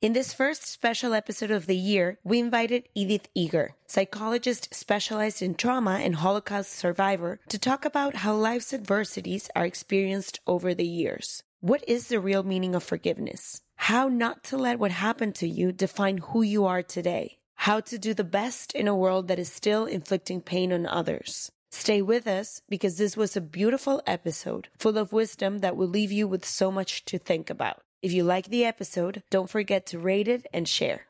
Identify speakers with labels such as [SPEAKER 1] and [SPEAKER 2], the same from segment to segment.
[SPEAKER 1] In this first special episode of the year, we invited Edith Eger, psychologist specialized in trauma and Holocaust survivor, to talk about how life's adversities are experienced over the years. What is the real meaning of forgiveness? How not to let what happened to you define who you are today. How to do the best in a world that is still inflicting pain on others. Stay with us because this was a beautiful episode full of wisdom that will leave you with so much to think about. If you like the episode, don't forget to rate it and share.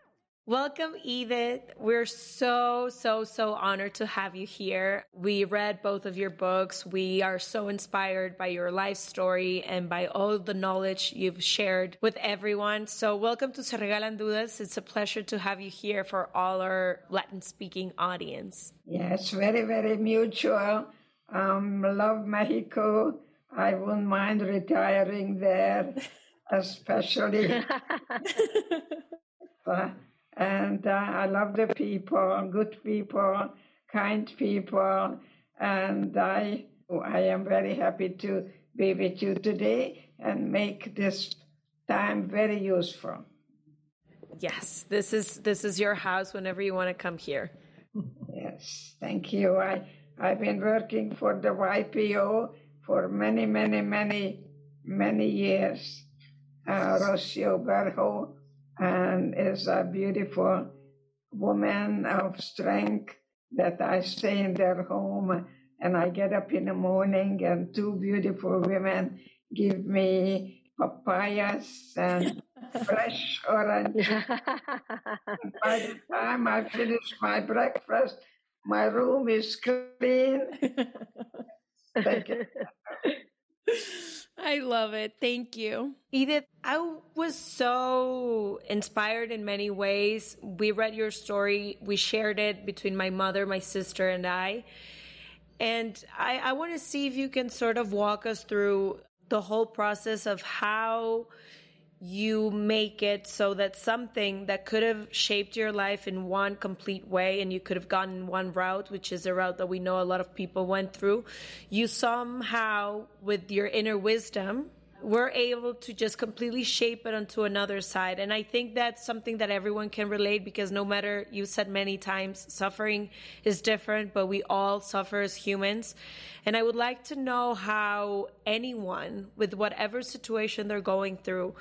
[SPEAKER 1] Welcome, Edith. We're so, so, so honored to have you here. We read both of your books. We are so inspired by your life story and by all the knowledge you've shared with everyone. So, welcome to Se Regalan Dudas. It's a pleasure to have you here for all our Latin speaking audience.
[SPEAKER 2] Yes, very, very mutual. Um, love Mexico. I wouldn't mind retiring there, especially. uh, and uh, I love the people, good people, kind people, and I I am very happy to be with you today and make this time very useful.
[SPEAKER 1] Yes, this is this is your house whenever you want to come here.
[SPEAKER 2] Yes, thank you. I I've been working for the YPO for many, many, many, many years. Uh, Rocio Berho and is a beautiful woman of strength that I stay in their home and I get up in the morning and two beautiful women give me papayas and fresh orange. By the time I finish my breakfast, my room is clean. Thank you.
[SPEAKER 1] I love it. Thank you. Edith, I was so inspired in many ways. We read your story, we shared it between my mother, my sister, and I. And I, I want to see if you can sort of walk us through the whole process of how you make it so that something that could have shaped your life in one complete way and you could have gone in one route, which is a route that we know a lot of people went through, you somehow, with your inner wisdom, were able to just completely shape it onto another side. And I think that's something that everyone can relate because no matter, you said many times, suffering is different, but we all suffer as humans. And I would like to know how anyone, with whatever situation they're going through,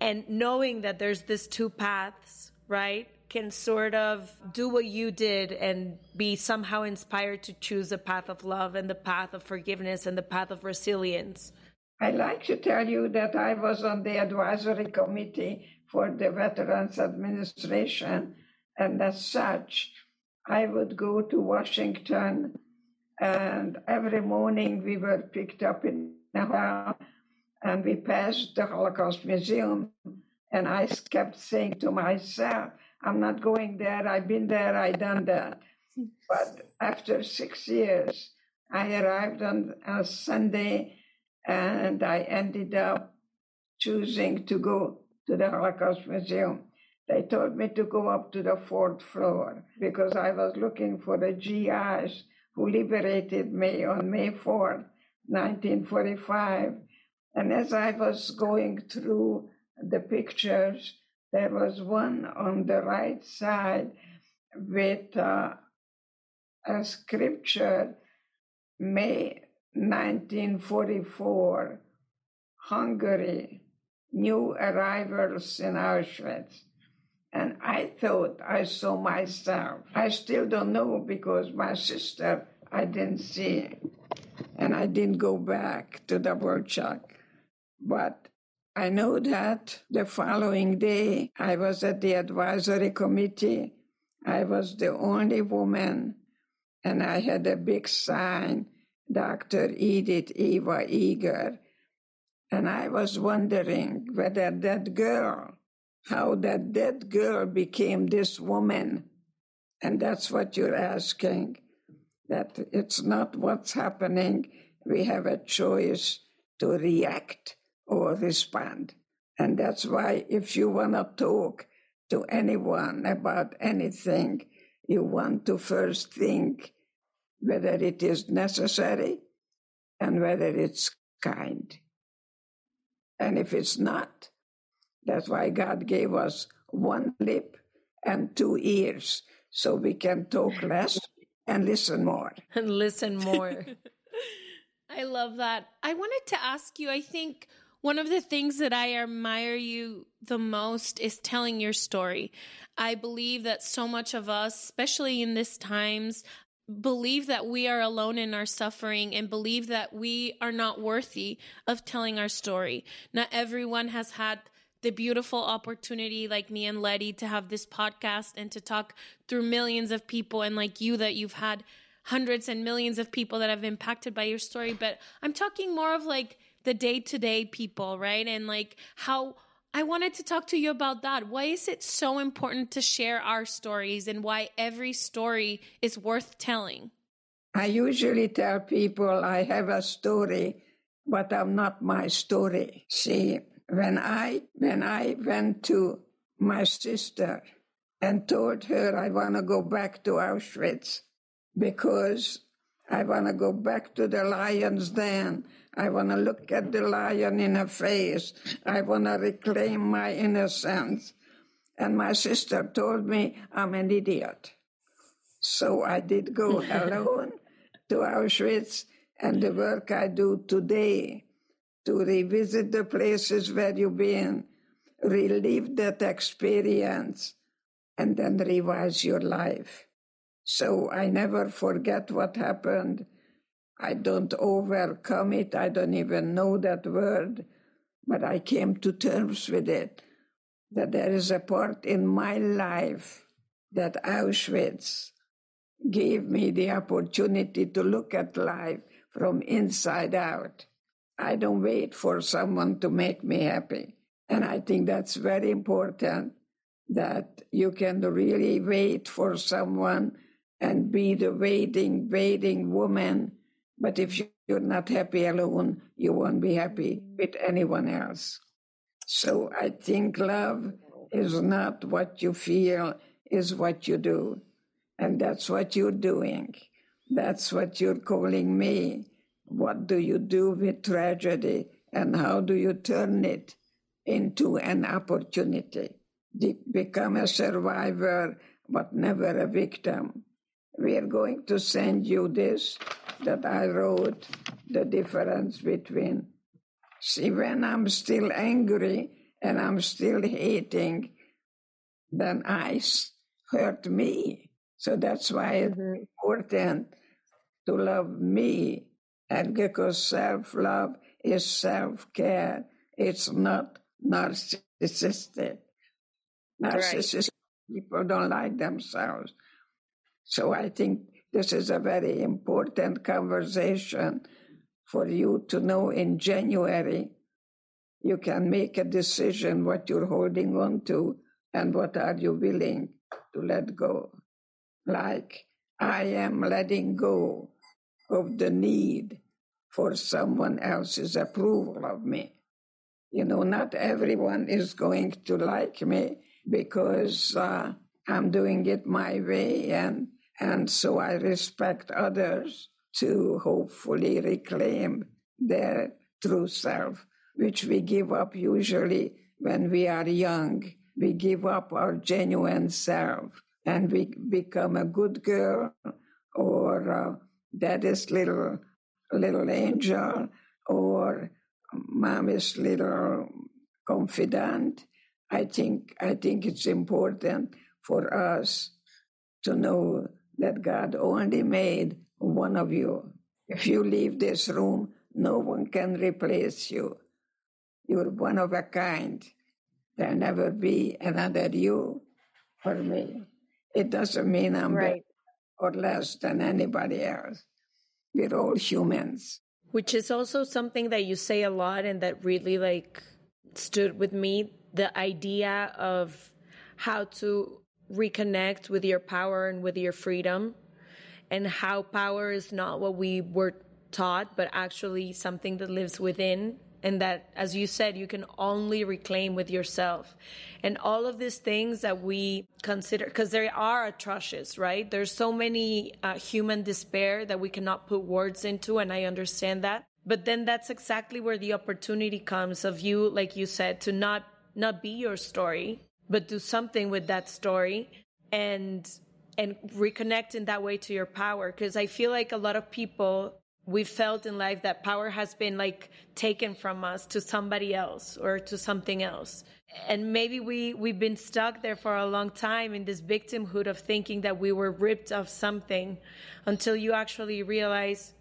[SPEAKER 1] and knowing that there's this two paths, right? Can sort of do what you did and be somehow inspired to choose the path of love and the path of forgiveness and the path of resilience.
[SPEAKER 2] I like to tell you that I was on the advisory committee for the Veterans Administration, and as such, I would go to Washington And every morning we were picked up in a and we passed the Holocaust Museum. And I kept saying to myself, I'm not going there. I've been there. I've done that. But after six years, I arrived on a Sunday and I ended up choosing to go to the Holocaust Museum. They told me to go up to the fourth floor because I was looking for the GIs who liberated me on May 4th, 1945. And as I was going through the pictures, there was one on the right side with uh, a scripture, May 1944, Hungary, new arrivals in Auschwitz. And I thought I saw myself. I still don't know because my sister I didn't see. And I didn't go back to Dvorak. But I know that the following day I was at the advisory committee. I was the only woman, and I had a big sign, Dr. Edith Eva Eger. And I was wondering whether that girl how that dead girl became this woman. And that's what you're asking. That it's not what's happening. We have a choice to react or respond. And that's why if you want to talk to anyone about anything, you want to first think whether it is necessary and whether it's kind. And if it's not, that's why God gave us one lip and two ears, so we can talk less and listen more.
[SPEAKER 1] And listen more.
[SPEAKER 3] I love that. I wanted to ask you, I think one of the things that I admire you the most is telling your story. I believe that so much of us, especially in these times, believe that we are alone in our suffering and believe that we are not worthy of telling our story. Not everyone has had the beautiful opportunity like me and Letty to have this podcast and to talk through millions of people and like you that you've had hundreds and millions of people that have impacted by your story but I'm talking more of like the day-to-day people right and like how I wanted to talk to you about that. Why is it so important to share our stories and why every story is worth telling?
[SPEAKER 2] I usually tell people I have a story but I'm not my story. See when I when I went to my sister and told her I want to go back to Auschwitz because I want to go back to the lion's den. I want to look at the lion in the face. I want to reclaim my innocence. And my sister told me I'm an idiot. So I did go alone to Auschwitz, and the work I do today to revisit the places where you've been, relive that experience, and then revise your life. So I never forget what happened. I don't overcome it. I don't even know that word, but I came to terms with it that there is a part in my life that Auschwitz gave me the opportunity to look at life from inside out I don't wait for someone to make me happy. And I think that's very important that you can really wait for someone and be the waiting, waiting woman. But if you're not happy alone, you won't be happy with anyone else. So I think love is not what you feel, is what you do. And that's what you're doing. That's what you're calling me what do you do with tragedy and how do you turn it into an opportunity? Become a survivor, but never a victim. We are going to send you this that I wrote the difference between. See, when I'm still angry and I'm still hating, then I hurt me. So that's why it's mm-hmm. important to love me and because self love is self care, it's not narcissistic. Narcissistic right. people don't like themselves. So I think this is a very important conversation for you to know in January. You can make a decision what you're holding on to and what are you willing to let go. Like I am letting go of the need for someone else's approval of me. You know, not everyone is going to like me because uh, I'm doing it my way, and and so I respect others to hopefully reclaim their true self, which we give up usually when we are young. We give up our genuine self and we become a good girl or uh, daddy's little little angel or mommy's little confidant. I think I think it's important for us to know that God only made one of you. If you leave this room, no one can replace you. You're one of a kind. There'll never be another you for me. It doesn't mean I'm right. better or less than anybody else. We're all humans.
[SPEAKER 1] Which is also something that you say a lot and that really like stood with me the idea of how to reconnect with your power and with your freedom and how power is not what we were taught but actually something that lives within and that as you said you can only reclaim with yourself. And all of these things that we consider because there are atrocious right? There's so many uh, human despair that we cannot put words into and i understand that. But then that's exactly where the opportunity comes of you like you said to not not be your story but do something with that story and and reconnect in that way to your power. Because i feel like a lot of people we felt in life that power has been like taken from us to somebody else or to something else. And maybe we we've been stuck there for a long time in this victimhood of thinking that we were ripped of something until you actually realize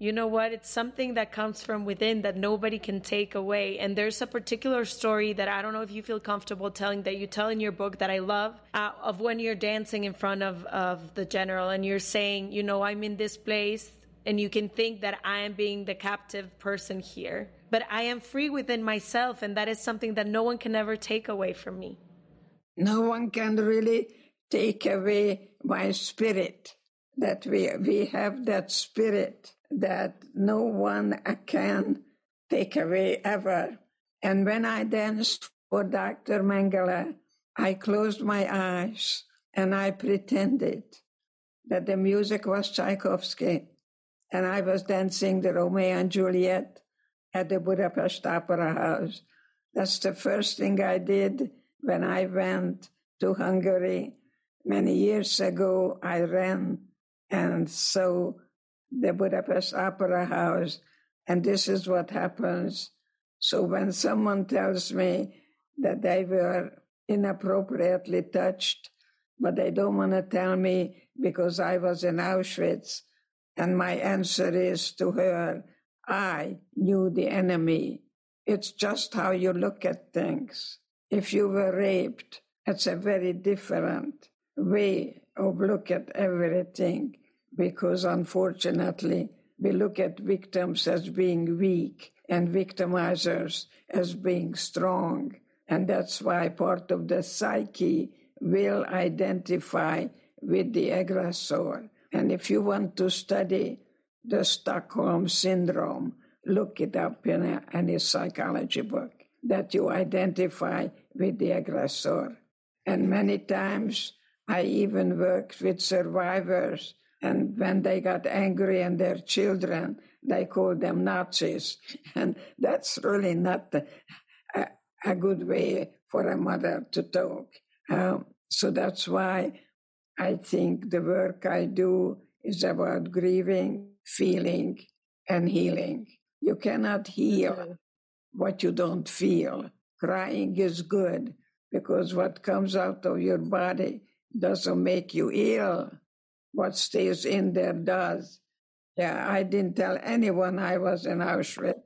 [SPEAKER 1] you know what? It's something that comes from within that nobody can take away. And there's a particular story that I don't know if you feel comfortable telling that you tell in your book that I love uh, of when you're dancing in front of, of the general and you're saying, you know, I'm in this place and you can think that I am being the captive person here, but I am free within myself. And that is something that no one can ever take away from me.
[SPEAKER 2] No one can really take away my spirit that we, we have that spirit that no one can take away ever. And when I danced for Dr. Mengele, I closed my eyes and I pretended that the music was Tchaikovsky and I was dancing the Romeo and Juliet at the Budapest Opera House. That's the first thing I did when I went to Hungary many years ago. I ran and so the Budapest Opera House, and this is what happens. So when someone tells me that they were inappropriately touched, but they don't want to tell me because I was in Auschwitz, and my answer is to her, I knew the enemy. It's just how you look at things. If you were raped, it's a very different way of look at everything because unfortunately we look at victims as being weak and victimizers as being strong. And that's why part of the psyche will identify with the aggressor. And if you want to study the Stockholm Syndrome, look it up in a, any psychology book that you identify with the aggressor. And many times I even worked with survivors and when they got angry and their children, they called them Nazis. And that's really not a, a good way for a mother to talk. Um, so that's why I think the work I do is about grieving, feeling, and healing. You cannot heal what you don't feel. Crying is good because what comes out of your body doesn't make you ill what stays in there does. Yeah, I didn't tell anyone I was in Auschwitz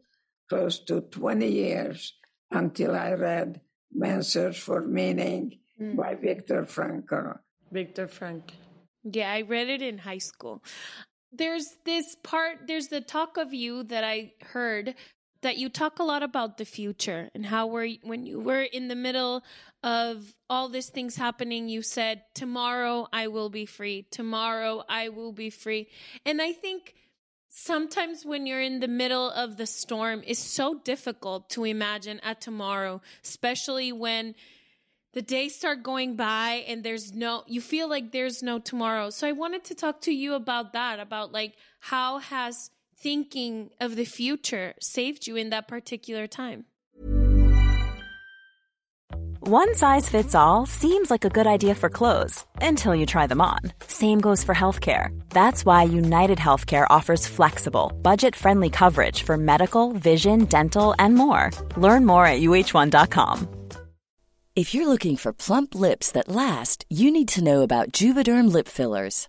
[SPEAKER 2] close to 20 years until I read Man's Search for Meaning mm. by Viktor Frankl.
[SPEAKER 1] Viktor Frankl.
[SPEAKER 3] Yeah, I read it in high school. There's this part, there's the talk of you that I heard that you talk a lot about the future and how we're, when you were in the middle of all these things happening, you said, Tomorrow I will be free. Tomorrow I will be free. And I think sometimes when you're in the middle of the storm, it's so difficult to imagine a tomorrow, especially when the days start going by and there's no you feel like there's no tomorrow so i wanted to talk to you about that about like how has thinking of the future saved you in that particular time.
[SPEAKER 4] One size fits all seems like a good idea for clothes until you try them on. Same goes for healthcare. That's why united healthcare offers flexible budget-friendly coverage for medical vision dental and more. Learn more at uh1.com
[SPEAKER 5] if you're looking for plump lips that last, you need to know about Juvederm lip fillers.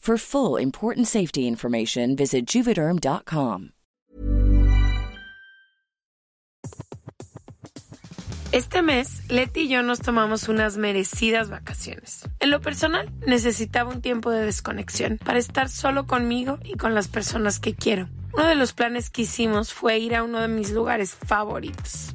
[SPEAKER 5] For full important safety information, visit juvederm.com.
[SPEAKER 6] Este mes, Leti y yo nos tomamos unas merecidas vacaciones. En lo personal, necesitaba un tiempo de desconexión para estar solo conmigo y con las personas que quiero. Uno de los planes que hicimos fue ir a uno de mis lugares favoritos,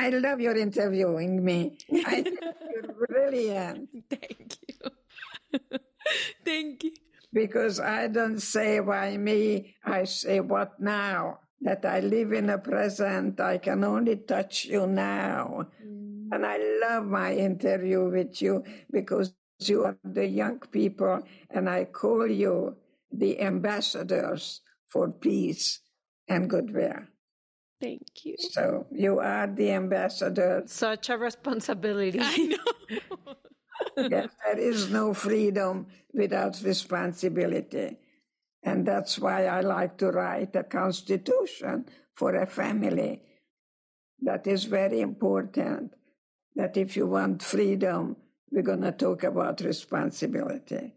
[SPEAKER 2] I love your interviewing me. I think you're brilliant.
[SPEAKER 3] Thank you. Thank you.
[SPEAKER 2] Because I don't say why me, I say what now. That I live in the present, I can only touch you now. Mm. And I love my interview with you because you are the young people, and I call you the ambassadors for peace and goodwill.
[SPEAKER 3] Thank you.
[SPEAKER 2] So you are the ambassador.
[SPEAKER 1] Such a responsibility.
[SPEAKER 3] I know.
[SPEAKER 2] yes, there is no freedom without responsibility. And that's why I like to write a constitution for a family. That is very important. That if you want freedom, we're going to talk about responsibility.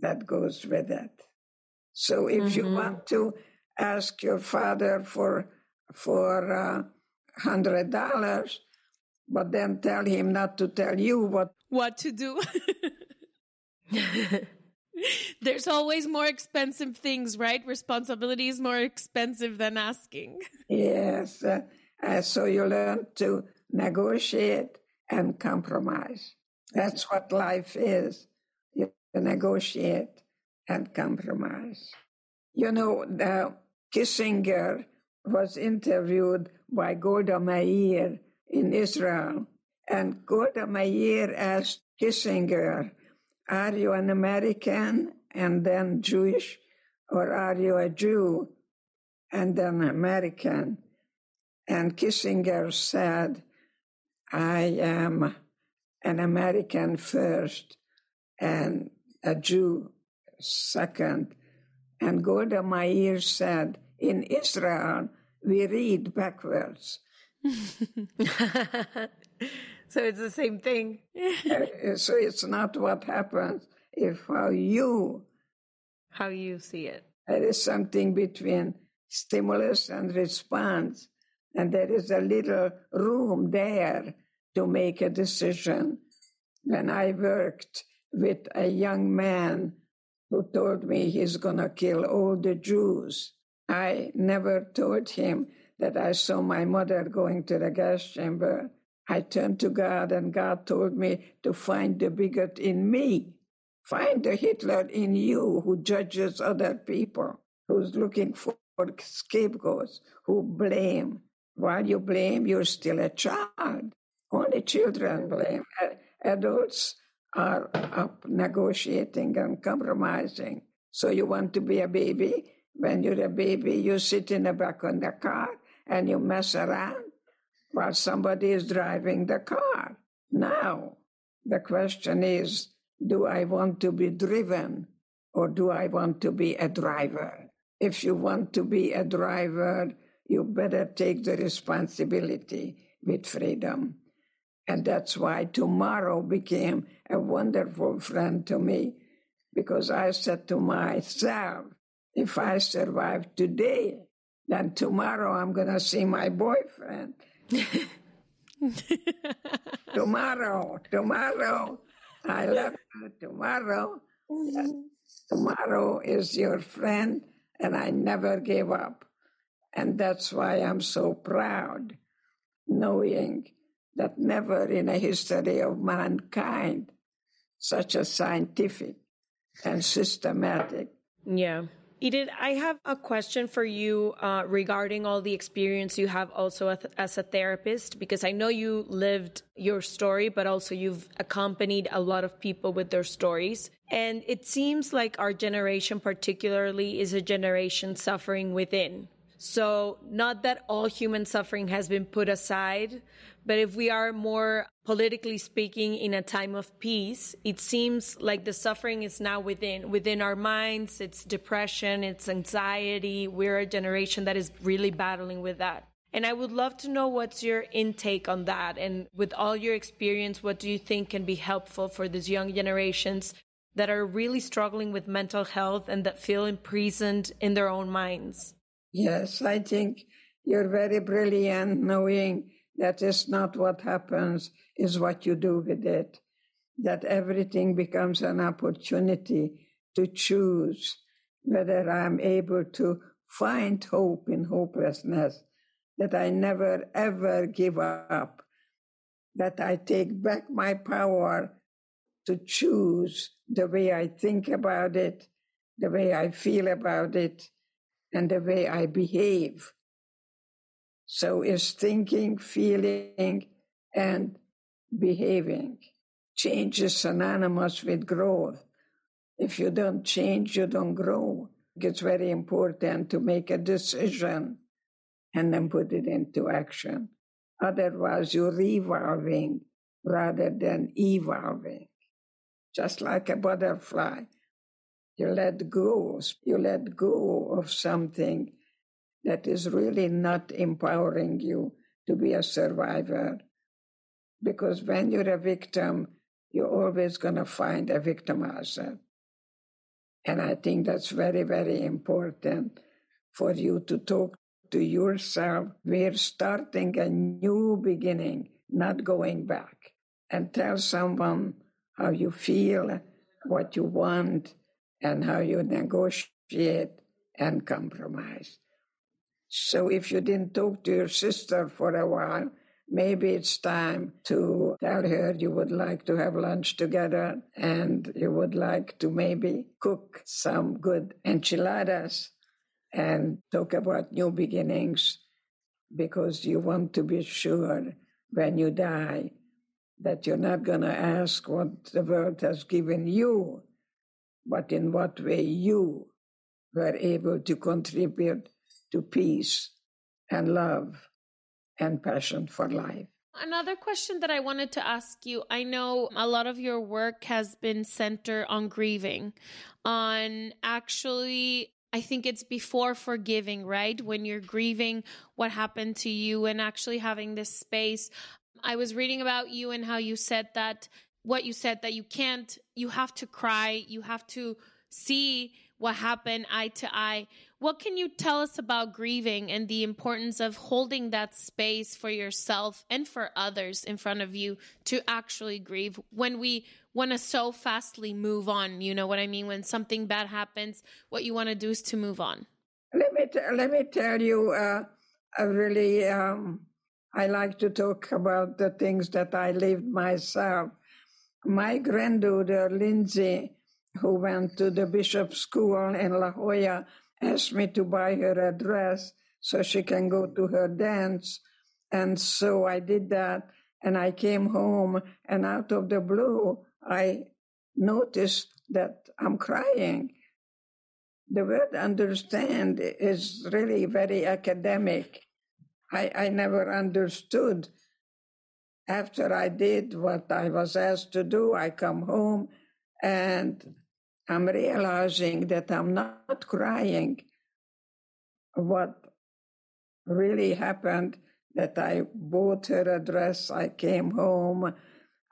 [SPEAKER 2] That goes with it. So if mm-hmm. you want to ask your father for for a uh, hundred dollars, but then tell him not to tell you what
[SPEAKER 3] what to do. There's always more expensive things, right? Responsibility is more expensive than asking.
[SPEAKER 2] Yes. Uh, uh, so you learn to negotiate and compromise. That's what life is. You negotiate and compromise. You know, the Kissinger was interviewed by Golda Meir in Israel, and Golda Meir asked Kissinger, Are you an American and then Jewish, or are you a Jew and then American? And Kissinger said, I am an American first and a Jew second. And Golda Meir said, in Israel, we read backwards.
[SPEAKER 1] so it's the same thing.
[SPEAKER 2] Uh, so it's not what happens, if how you
[SPEAKER 1] how you see it.
[SPEAKER 2] There is something between stimulus and response, and there is a little room there to make a decision. When I worked with a young man who told me he's going to kill all the Jews, I never told him that I saw my mother going to the gas chamber. I turned to God, and God told me to find the bigot in me. Find the Hitler in you who judges other people, who's looking for scapegoats, who blame. While you blame, you're still a child. Only children blame. Adults are up negotiating and compromising. So you want to be a baby? When you're a baby, you sit in the back of the car and you mess around while somebody is driving the car. Now, the question is do I want to be driven or do I want to be a driver? If you want to be a driver, you better take the responsibility with freedom. And that's why tomorrow became a wonderful friend to me because I said to myself, if I survive today, then tomorrow I'm going to see my boyfriend. tomorrow, tomorrow, I love you tomorrow. Tomorrow is your friend, and I never gave up. And that's why I'm so proud, knowing that never in a history of mankind such a scientific and systematic
[SPEAKER 1] yeah Edith, I have a question for you uh, regarding all the experience you have also as a therapist, because I know you lived your story, but also you've accompanied a lot of people with their stories. And it seems like our generation, particularly, is a generation suffering within. So, not that all human suffering has been put aside, but if we are more politically speaking in a time of peace, it seems like the suffering is now within within our minds. It's depression, it's anxiety. We're a generation that is really battling with that. And I would love to know what's your intake on that. And with all your experience, what do you think can be helpful for these young generations that are really struggling with mental health and that feel imprisoned in their own minds?
[SPEAKER 2] Yes, I think you're very brilliant knowing that is not what happens, is what you do with it. That everything becomes an opportunity to choose whether I'm able to find hope in hopelessness, that I never ever give up, that I take back my power to choose the way I think about it, the way I feel about it, and the way I behave. So is thinking, feeling, and behaving. Change is synonymous with growth. If you don't change, you don't grow. It's very important to make a decision and then put it into action. Otherwise, you're revolving rather than evolving. Just like a butterfly. You let go, you let go of something that is really not empowering you to be a survivor. Because when you're a victim, you're always going to find a victimizer. And I think that's very, very important for you to talk to yourself. We're starting a new beginning, not going back. And tell someone how you feel, what you want, and how you negotiate and compromise. So if you didn't talk to your sister for a while, maybe it's time to tell her you would like to have lunch together and you would like to maybe cook some good enchiladas and talk about new beginnings because you want to be sure when you die that you're not going to ask what the world has given you, but in what way you were able to contribute to peace and love and passion for life.
[SPEAKER 3] Another question that I wanted to ask you I know a lot of your work has been centered on grieving, on actually I think it's before forgiving, right? When you're grieving what happened to you and actually having this space. I was reading about you and how you said that what you said that you can't, you have to cry, you have to see what happened eye to eye. What can you tell us about grieving and the importance of holding that space for yourself and for others in front of you to actually grieve when we want to so fastly move on? You know what I mean? When something bad happens, what you want to do is to move on.
[SPEAKER 2] Let me, t- let me tell you, uh, really, um, I like to talk about the things that I lived myself. My granddaughter, Lindsay, who went to the bishop's school in La Jolla, asked me to buy her a dress so she can go to her dance. And so I did that. And I came home, and out of the blue, I noticed that I'm crying. The word understand is really very academic. I, I never understood. After I did what I was asked to do, I come home and I'm realizing that I'm not crying. What really happened that I bought her a dress, I came home,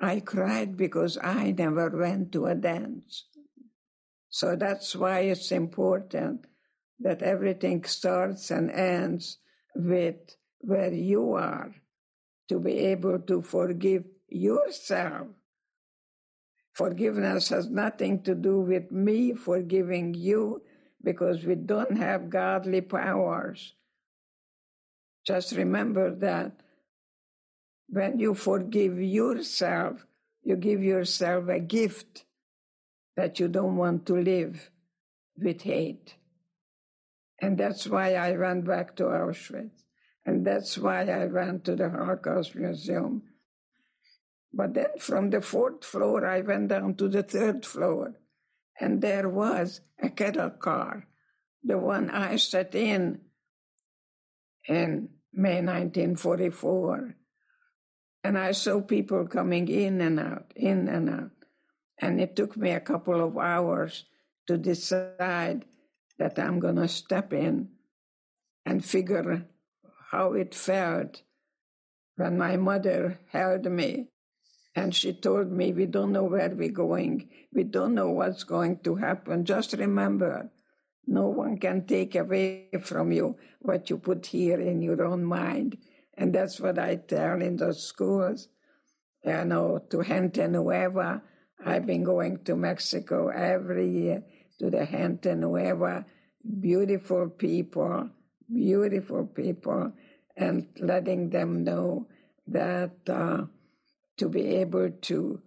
[SPEAKER 2] I cried because I never went to a dance. So that's why it's important that everything starts and ends with where you are to be able to forgive yourself Forgiveness has nothing to do with me forgiving you because we don't have godly powers. Just remember that when you forgive yourself, you give yourself a gift that you don't want to live with hate. And that's why I went back to Auschwitz. And that's why I went to the Holocaust Museum but then from the fourth floor, I went down to the third floor, and there was a cattle car, the one I sat in in May 1944. And I saw people coming in and out, in and out. And it took me a couple of hours to decide that I'm going to step in and figure how it felt when my mother held me and she told me, We don't know where we're going. We don't know what's going to happen. Just remember, no one can take away from you what you put here in your own mind. And that's what I tell in the schools. You know, to Gente Nueva. I've been going to Mexico every year to the Gente Nueva. Beautiful people, beautiful people, and letting them know that. Uh, to be able to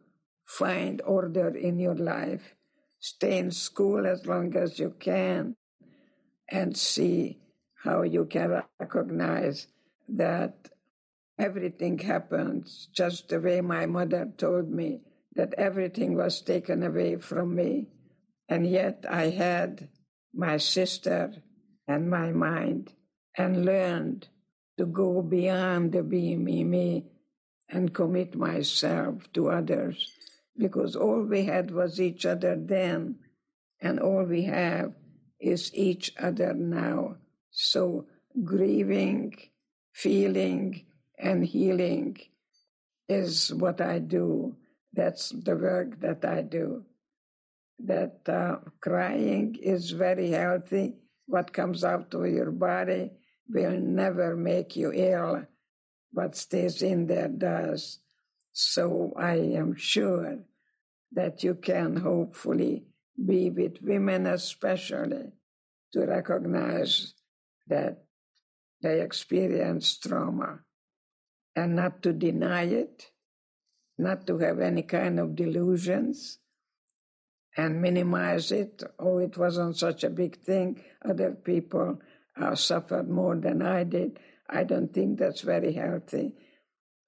[SPEAKER 2] find order in your life, stay in school as long as you can, and see how you can recognize that everything happens just the way my mother told me that everything was taken away from me. And yet I had my sister and my mind and learned to go beyond the be me, me and commit myself to others because all we had was each other then, and all we have is each other now. So, grieving, feeling, and healing is what I do. That's the work that I do. That uh, crying is very healthy. What comes out of your body will never make you ill what stays in there does. So I am sure that you can hopefully be with women, especially, to recognize that they experience trauma and not to deny it, not to have any kind of delusions and minimize it. Oh, it wasn't such a big thing. Other people uh, suffered more than I did. I don't think that's very healthy.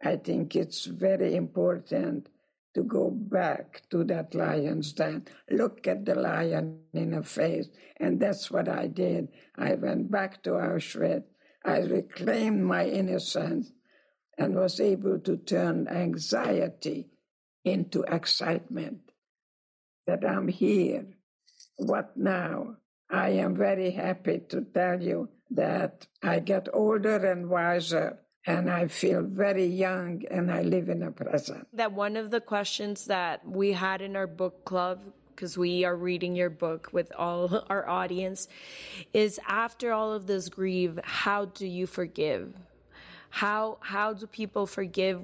[SPEAKER 2] I think it's very important to go back to that lion's den, look at the lion in the face. And that's what I did. I went back to Auschwitz. I reclaimed my innocence and was able to turn anxiety into excitement that I'm here. What now? I am very happy to tell you that I get older and wiser and I feel very young and I live in the present.
[SPEAKER 1] That one of the questions that we had in our book club because we are reading your book with all our audience is after all of this grief how do you forgive how how do people forgive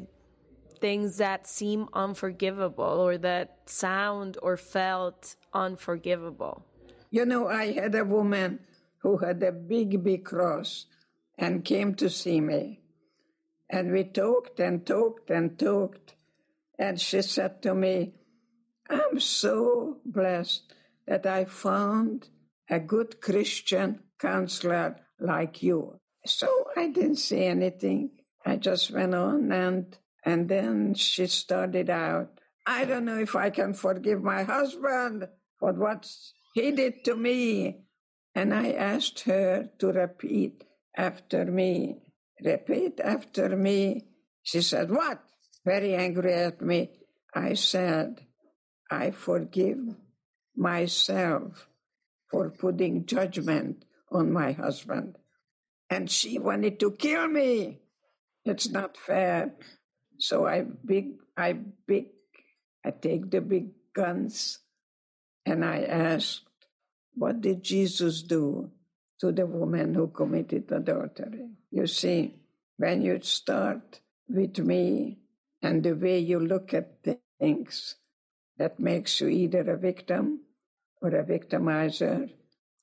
[SPEAKER 1] things that seem unforgivable or that sound or felt unforgivable
[SPEAKER 2] you know i had a woman who had a big big cross and came to see me and we talked and talked and talked. And she said to me, I'm so blessed that I found a good Christian counselor like you. So I didn't say anything. I just went on and and then she started out, I don't know if I can forgive my husband for what he did to me. And I asked her to repeat after me. Repeat after me. She said, What? Very angry at me. I said, I forgive myself for putting judgment on my husband. And she wanted to kill me. It's not fair. So I big I big I take the big guns and I asked, What did Jesus do? to the woman who committed adultery. You see, when you start with me and the way you look at things, that makes you either a victim or a victimizer.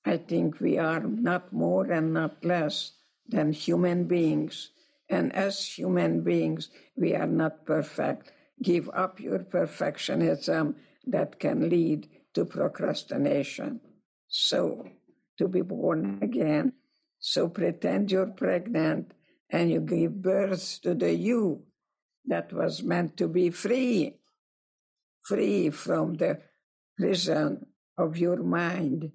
[SPEAKER 2] I think we are not more and not less than human beings. And as human beings, we are not perfect. Give up your perfectionism that can lead to procrastination. So, to be born again. So pretend you're pregnant and you give birth to the you that was meant to be free, free from the prison of your mind.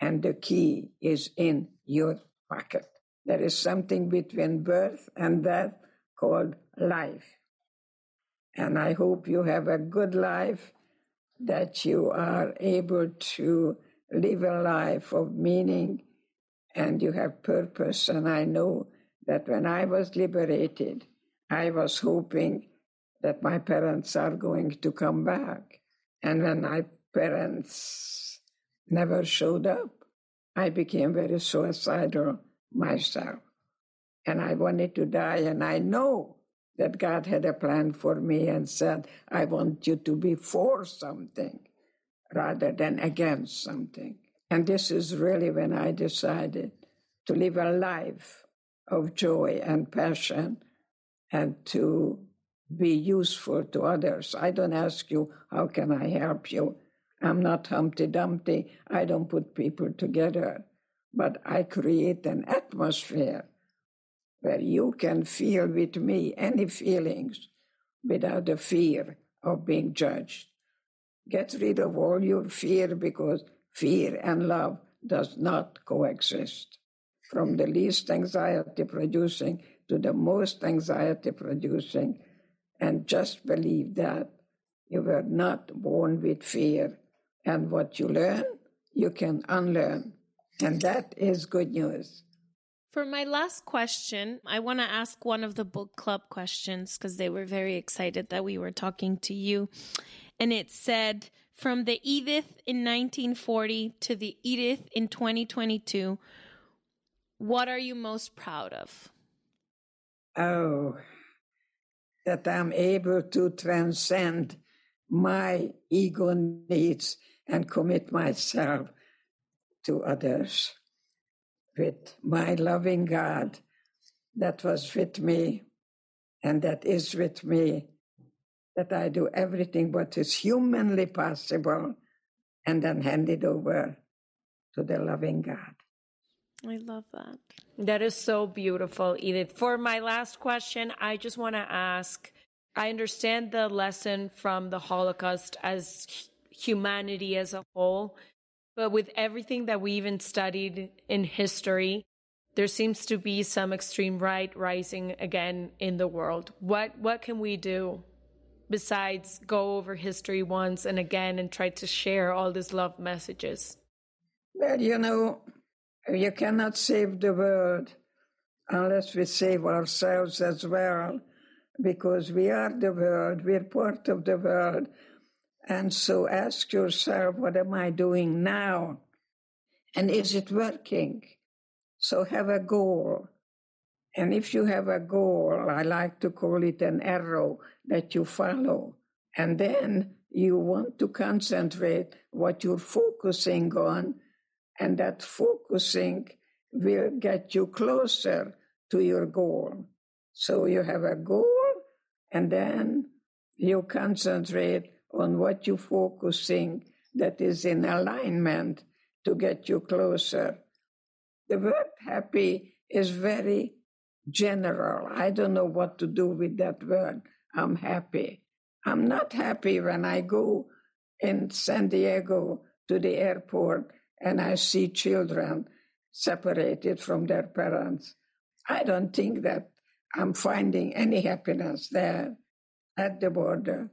[SPEAKER 2] And the key is in your pocket. There is something between birth and death called life. And I hope you have a good life, that you are able to live a life of meaning and you have purpose. And I know that when I was liberated, I was hoping that my parents are going to come back. And when my parents never showed up, I became very suicidal myself. And I wanted to die. And I know that God had a plan for me and said, I want you to be for something rather than against something. And this is really when I decided to live a life of joy and passion and to be useful to others. I don't ask you, how can I help you? I'm not Humpty Dumpty. I don't put people together, but I create an atmosphere where you can feel with me any feelings without the fear of being judged. Get rid of all your fear because fear and love does not coexist. From the least anxiety producing to the most anxiety producing, and just believe that you were not born with fear. And what you learn, you can unlearn. And that is good news.
[SPEAKER 3] For my last question, I want to ask one of the book club questions because they were very excited that we were talking to you and it said from the Edith in 1940 to the Edith in 2022, what are you most proud of?
[SPEAKER 2] Oh, that I'm able to transcend my ego needs and commit myself to others with my loving God that was with me and that is with me, that I do everything what is humanly possible and then hand it over to the loving God.
[SPEAKER 3] I love that.
[SPEAKER 1] That is so beautiful, Edith. For my last question, I just want to ask I understand the lesson from the Holocaust as humanity as a whole, but with everything that we even studied in history, there seems to be some extreme right rising again in the world. What what can we do besides go over history once and again and try to share all these love messages?
[SPEAKER 2] Well, you know, you cannot save the world unless we save ourselves as well, because we are the world, we're part of the world. And so ask yourself, what am I doing now? And is it working? So have a goal. And if you have a goal, I like to call it an arrow that you follow. And then you want to concentrate what you're focusing on, and that focusing will get you closer to your goal. So you have a goal, and then you concentrate on what you're focusing that is in alignment to get you closer. The word happy is very general. I don't know what to do with that word. I'm happy. I'm not happy when I go in San Diego to the airport and I see children separated from their parents. I don't think that I'm finding any happiness there at the border.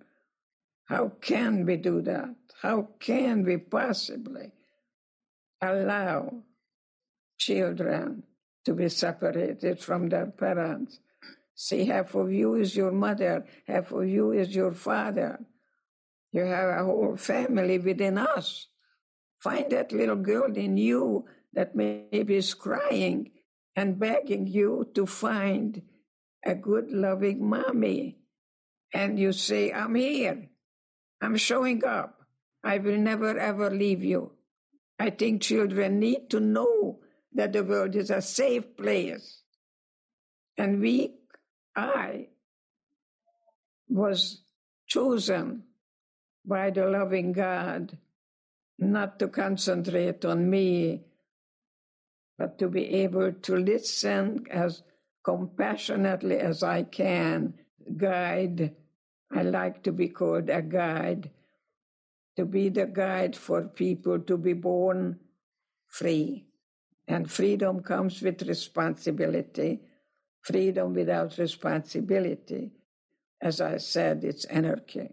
[SPEAKER 2] How can we do that? How can we possibly allow children to be separated from their parents? See, half of you is your mother, half of you is your father. You have a whole family within us. Find that little girl in you that maybe is crying and begging you to find a good, loving mommy. And you say, I'm here. I'm showing up. I will never, ever leave you. I think children need to know that the world is a safe place. And we, I, was chosen by the loving God not to concentrate on me, but to be able to listen as compassionately as I can, guide. I like to be called a guide, to be the guide for people to be born free. And freedom comes with responsibility. Freedom without responsibility, as I said, it's anarchy.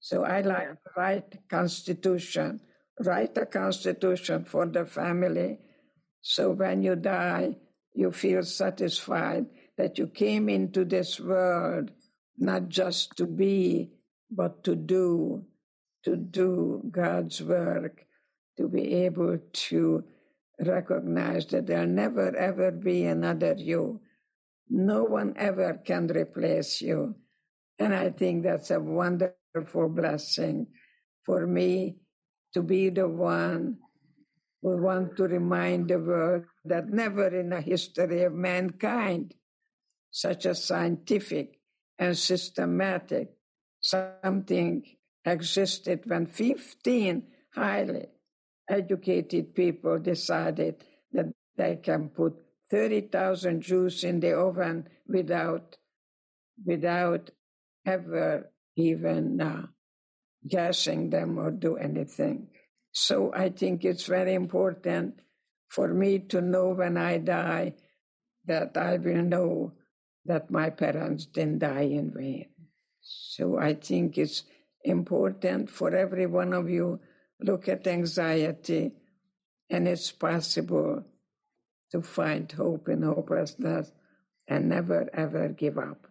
[SPEAKER 2] So I like to write constitution, write a constitution for the family. So when you die, you feel satisfied that you came into this world not just to be, but to do, to do God's work, to be able to recognize that there'll never ever be another you. No one ever can replace you. And I think that's a wonderful blessing for me to be the one who want to remind the world that never in the history of mankind such a scientific and systematic something existed when 15 highly educated people decided that they can put 30,000 Jews in the oven without, without ever even uh, gassing them or do anything. So I think it's very important for me to know when I die that I will know that my parents didn't die in vain. So I think it's important for every one of you look at anxiety and it's possible to find hope in hopelessness and never ever give up.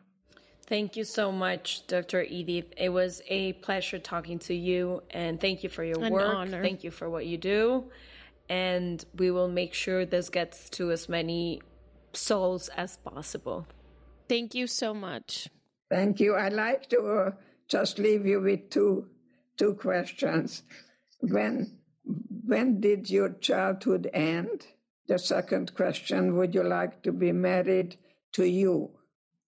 [SPEAKER 1] Thank you so much, Dr. Edith. It was a pleasure talking to you, and thank you for your
[SPEAKER 3] An
[SPEAKER 1] work.
[SPEAKER 3] honor.
[SPEAKER 1] Thank you for what you do. And we will make sure this gets to as many souls as possible.
[SPEAKER 3] Thank you so much.
[SPEAKER 2] Thank you. I'd like to uh, just leave you with two two questions. When when did your childhood end? The second question, would you like to be married to you?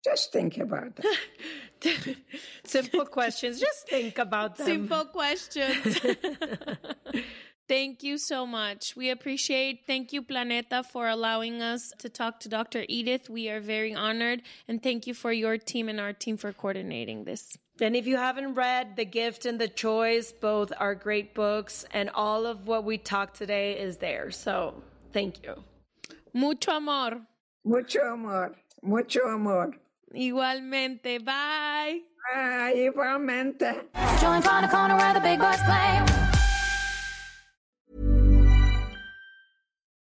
[SPEAKER 2] Just think about that.
[SPEAKER 1] Simple questions. Just think about them.
[SPEAKER 3] Simple questions. Thank you so much. We appreciate. Thank you, Planeta, for allowing us to talk to Dr. Edith. We are very honored. And thank you for your team and our team for coordinating this.
[SPEAKER 1] And if you haven't read The Gift and the Choice, both are great books, and all of what we talked today is there. So thank you.
[SPEAKER 3] Mucho amor.
[SPEAKER 2] Mucho amor. Mucho amor.
[SPEAKER 3] Igualmente. Bye.
[SPEAKER 2] Bye. Igualmente.
[SPEAKER 7] Join Corner Corner where the big boys play.